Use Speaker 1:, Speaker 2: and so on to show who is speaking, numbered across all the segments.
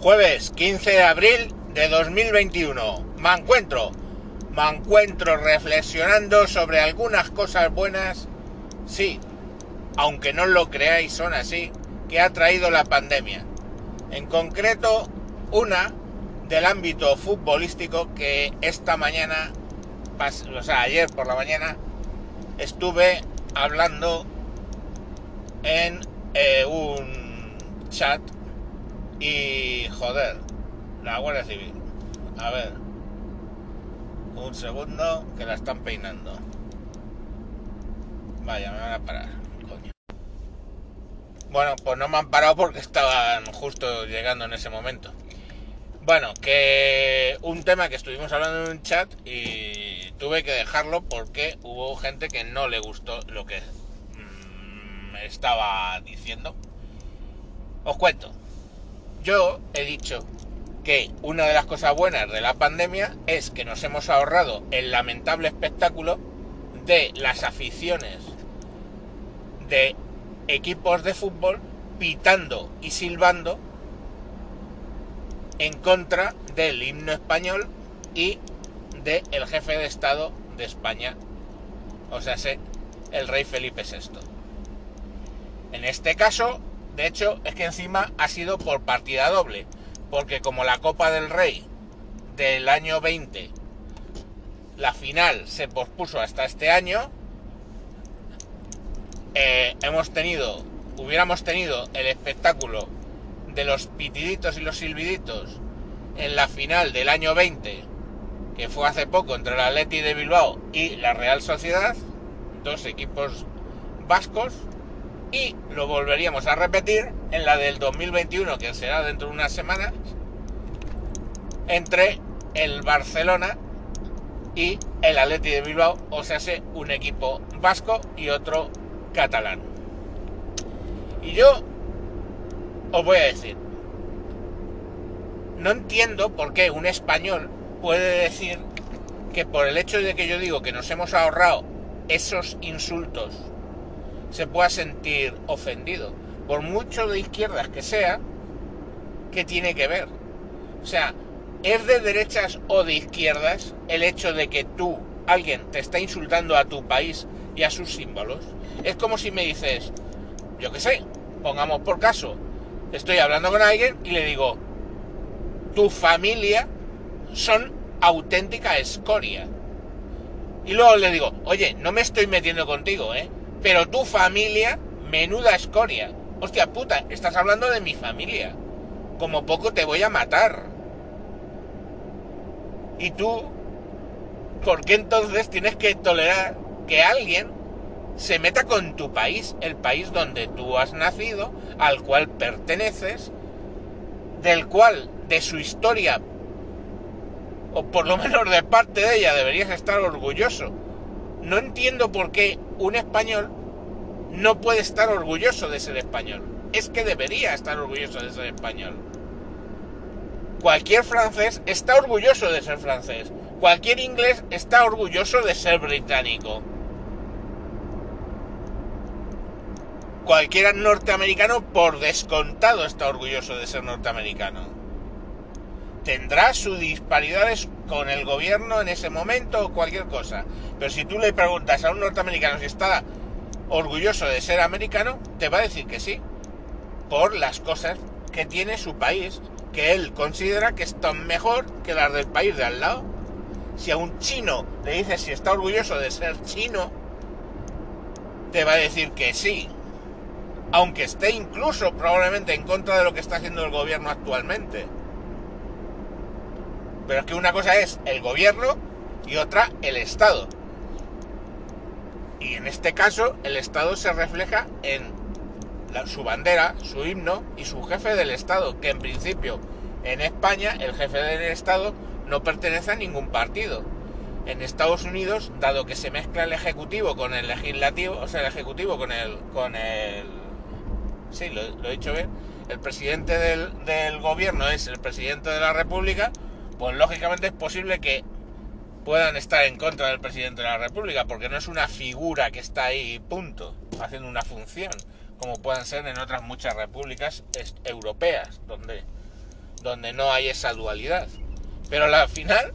Speaker 1: Jueves 15 de abril de 2021. Me encuentro, me encuentro reflexionando sobre algunas cosas buenas, sí, aunque no lo creáis son así, que ha traído la pandemia. En concreto, una del ámbito futbolístico que esta mañana, o sea, ayer por la mañana, estuve hablando en eh, un chat y joder, la Guardia Civil. A ver, un segundo que la están peinando. Vaya, me van a parar, coño. Bueno, pues no me han parado porque estaban justo llegando en ese momento. Bueno, que un tema que estuvimos hablando en un chat y tuve que dejarlo porque hubo gente que no le gustó lo que mm, me estaba diciendo. Os cuento. Yo he dicho que una de las cosas buenas de la pandemia es que nos hemos ahorrado el lamentable espectáculo de las aficiones de equipos de fútbol pitando y silbando en contra del himno español y del el jefe de Estado de España, o sea, el rey Felipe VI. En este caso, de hecho, es que encima ha sido por partida doble, porque como la Copa del Rey del año 20, la final se pospuso hasta este año, eh, hemos tenido, hubiéramos tenido el espectáculo de los pitiditos y los silbiditos en la final del año 20, que fue hace poco entre el Atleti de Bilbao y la Real Sociedad, dos equipos vascos, y lo volveríamos a repetir en la del 2021, que será dentro de unas semanas, entre el Barcelona y el Atleti de Bilbao, o sea, un equipo vasco y otro catalán. Y yo os voy a decir, no entiendo por qué un español puede decir que por el hecho de que yo digo que nos hemos ahorrado esos insultos, se pueda sentir ofendido. Por mucho de izquierdas que sea, ¿qué tiene que ver? O sea, ¿es de derechas o de izquierdas el hecho de que tú, alguien, te está insultando a tu país y a sus símbolos? Es como si me dices, yo qué sé, pongamos por caso, estoy hablando con alguien y le digo, tu familia son auténtica escoria. Y luego le digo, oye, no me estoy metiendo contigo, ¿eh? Pero tu familia, menuda escoria. Hostia puta, estás hablando de mi familia. Como poco te voy a matar. Y tú, ¿por qué entonces tienes que tolerar que alguien se meta con tu país, el país donde tú has nacido, al cual perteneces, del cual de su historia, o por lo menos de parte de ella, deberías estar orgulloso. No entiendo por qué un español no puede estar orgulloso de ser español. Es que debería estar orgulloso de ser español. Cualquier francés está orgulloso de ser francés. Cualquier inglés está orgulloso de ser británico. cualquier norteamericano por descontado está orgulloso de ser norteamericano. Tendrá sus disparidades con el gobierno en ese momento o cualquier cosa. Pero si tú le preguntas a un norteamericano si está orgulloso de ser americano, te va a decir que sí. Por las cosas que tiene su país, que él considera que están mejor que las del país de al lado. Si a un chino le dices si está orgulloso de ser chino, te va a decir que sí, aunque esté incluso probablemente en contra de lo que está haciendo el gobierno actualmente. Pero es que una cosa es el gobierno y otra el Estado. Y en este caso el Estado se refleja en su bandera, su himno y su jefe del Estado, que en principio en España el jefe del Estado no pertenece a ningún partido. En Estados Unidos, dado que se mezcla el ejecutivo con el legislativo, o sea, el ejecutivo con el, con el sí, lo, he dicho bien, el presidente del, gobierno es el presidente de la República, pues lógicamente es posible que puedan estar en contra del presidente de la República, porque no es una figura que está ahí, punto, haciendo una función, como puedan ser en otras muchas repúblicas europeas, donde donde no hay esa dualidad. Pero al final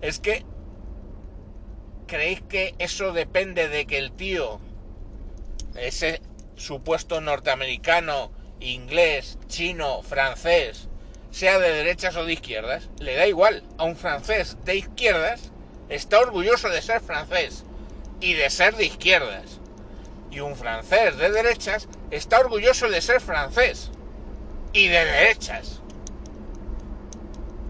Speaker 1: es que ¿creéis que eso depende de que el tío, ese supuesto norteamericano, inglés, chino, francés, sea de derechas o de izquierdas? Le da igual. A un francés de izquierdas está orgulloso de ser francés y de ser de izquierdas. Y un francés de derechas está orgulloso de ser francés y de derechas.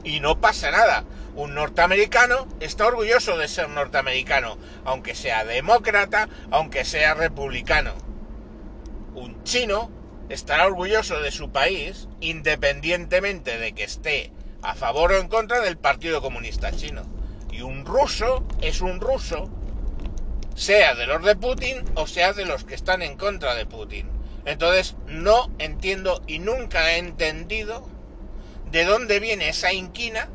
Speaker 1: Y no pasa nada. Un norteamericano está orgulloso de ser norteamericano, aunque sea demócrata, aunque sea republicano. Un chino estará orgulloso de su país, independientemente de que esté a favor o en contra del Partido Comunista Chino. Y un ruso es un ruso, sea de los de Putin o sea de los que están en contra de Putin. Entonces no entiendo y nunca he entendido de dónde viene esa inquina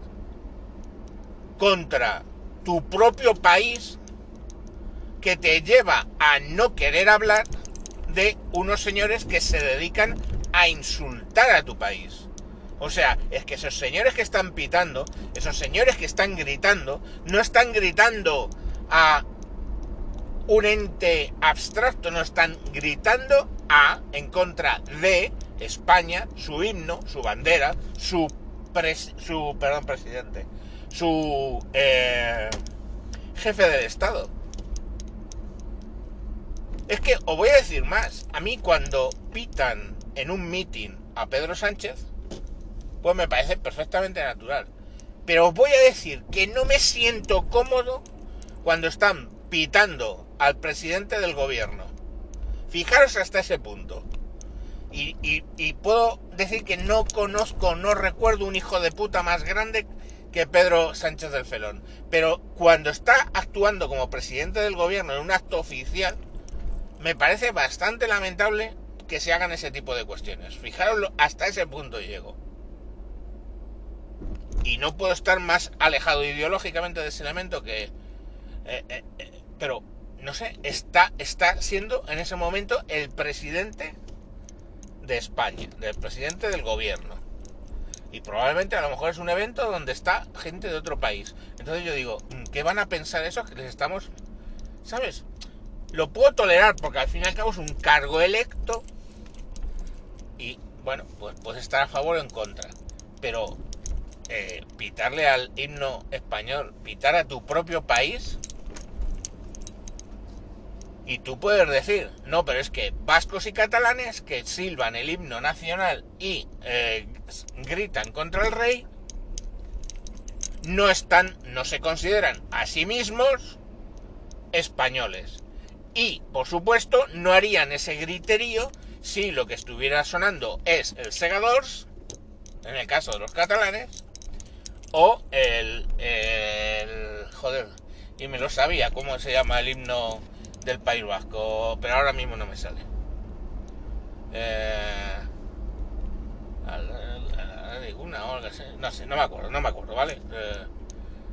Speaker 1: contra tu propio país que te lleva a no querer hablar de unos señores que se dedican a insultar a tu país. O sea, es que esos señores que están pitando, esos señores que están gritando, no están gritando a un ente abstracto, no están gritando a en contra de España, su himno, su bandera, su, su perdón, presidente, su eh, jefe del Estado. Es que os voy a decir más. A mí cuando pitan en un meeting a Pedro Sánchez, pues me parece perfectamente natural. Pero os voy a decir que no me siento cómodo cuando están pitando al presidente del gobierno. Fijaros hasta ese punto. Y, y, puedo decir que no conozco, no recuerdo un hijo de puta más grande que Pedro Sánchez del Felón. Pero cuando está actuando como presidente del gobierno en un acto oficial, me parece bastante lamentable que se hagan ese tipo de cuestiones. Fijaros, hasta ese punto llego. Y no puedo estar más alejado ideológicamente de ese elemento que... Eh, eh, eh, pero, no sé, está, está siendo en ese momento el presidente de España, del presidente del gobierno. Y probablemente a lo mejor es un evento donde está gente de otro país. Entonces yo digo, ¿qué van a pensar esos que les estamos... ¿Sabes? Lo puedo tolerar porque al fin y al cabo es un cargo electo y bueno, pues puedes estar a favor o en contra. Pero eh, pitarle al himno español, pitar a tu propio país, y tú puedes decir, no, pero es que vascos y catalanes que silban el himno nacional y eh, gritan contra el rey, no están, no se consideran a sí mismos españoles. Y, por supuesto, no harían ese griterío si lo que estuviera sonando es el Segadors, en el caso de los catalanes, o el, el... joder, y me lo sabía, ¿cómo se llama el himno del País Vasco? Pero ahora mismo no me sale. Eh, no sé, no me acuerdo, no me acuerdo, ¿vale? Eh,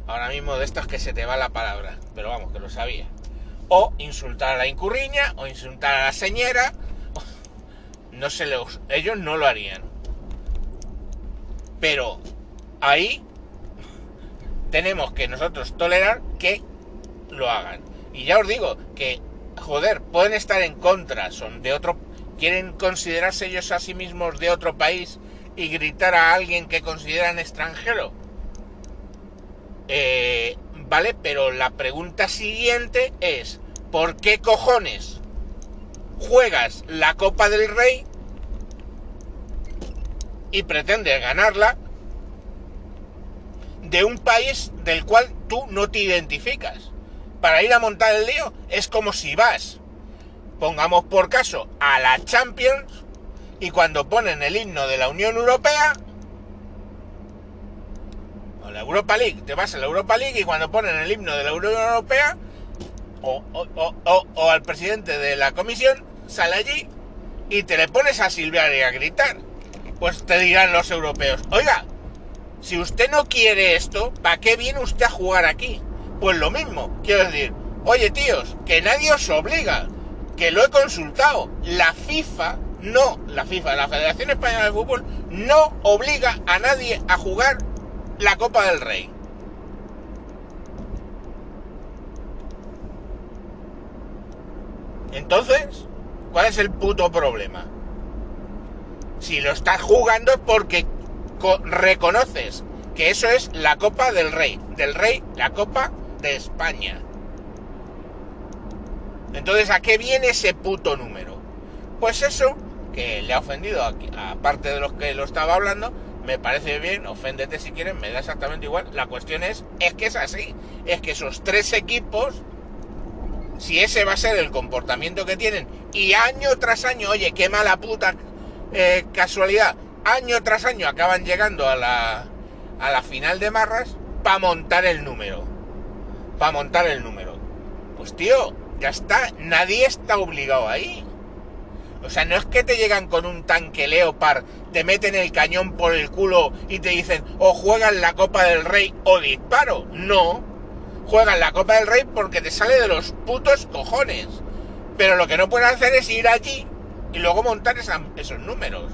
Speaker 1: ahora mismo de estas que se te va la palabra, pero vamos, que lo sabía o insultar a la incurriña, o insultar a la señora. No se los, ellos no lo harían. Pero ahí tenemos que nosotros tolerar que lo hagan. Y ya os digo que, joder, pueden estar en contra, son de otro, quieren considerarse ellos a sí mismos de otro país y gritar a alguien que consideran extranjero. Eh, ¿vale? Pero la pregunta siguiente es, ¿por qué cojones juegas la Copa del Rey y pretendes ganarla de un país del cual tú no te identificas? Para ir a montar el lío es como si vas, pongamos por caso, a la Champions y cuando ponen el himno de la Unión Europea, la Europa League, te vas a la Europa League y cuando ponen el himno de la Unión Europea o, al presidente de la comisión, sale allí y te le pones a silbar y a gritar. Pues te dirán los europeos, oiga, si usted no quiere esto, ¿para qué viene usted a jugar aquí? Pues lo mismo, quiero decir, oye tíos, que nadie os obliga, que lo he consultado, la FIFA no, la FIFA, la Federación Española de Fútbol, no obliga a nadie a jugar la Copa del Rey. Entonces, ¿cuál es el puto problema? Si lo estás jugando es porque reconoces que eso es la Copa del Rey. Del Rey, la Copa de España. Entonces, ¿a qué viene ese puto número? Pues eso, que le ha ofendido, aparte de los que lo estaba hablando, me parece bien, oféndete si quieres, me da exactamente igual. La cuestión es, es que es así. Es que esos tres equipos, si ese va a ser el comportamiento que tienen, y año tras año, oye, qué mala puta eh, casualidad, año tras año acaban llegando a la, a la final de marras para montar el número. Para montar el número. Pues tío, ya está, nadie está obligado ahí. O sea, no es que te llegan con un tanque Leopard, te meten el cañón por el culo y te dicen o juegan la Copa del Rey o disparo. No. Juegan la Copa del Rey porque te sale de los putos cojones. Pero lo que no puedes hacer es ir allí y luego montar esos números.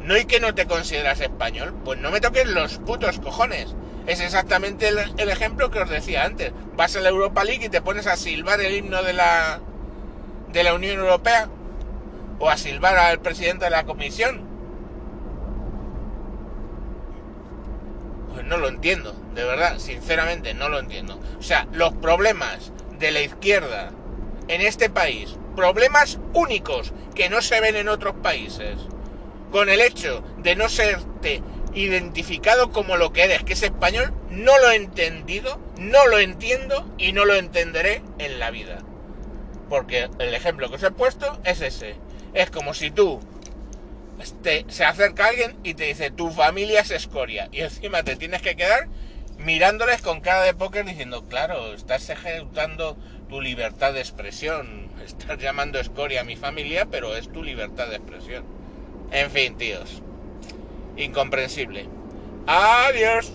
Speaker 1: No y que no te consideras español, pues no me toques los putos cojones. Es exactamente el, ejemplo que os decía antes. Vas a la Europa League y te pones a silbar el himno de la, de la Unión Europea o a silbar al presidente de la Comisión. Pues no lo entiendo, de verdad, sinceramente no lo entiendo. O sea, los problemas de la izquierda en este país, problemas únicos que no se ven en otros países, con el hecho de no serte identificado como lo que eres, que es español, no lo he entendido, no lo entiendo y no lo entenderé en la vida. Porque el ejemplo que os he puesto es ese. Es como si tú se acerca alguien y te dice tu familia es escoria y encima te tienes que quedar mirándoles con cara de póker diciendo, claro, estás ejecutando tu libertad de expresión, estás llamando escoria a mi familia, pero es tu libertad de expresión. En fin, tíos incomprensible. Adiós.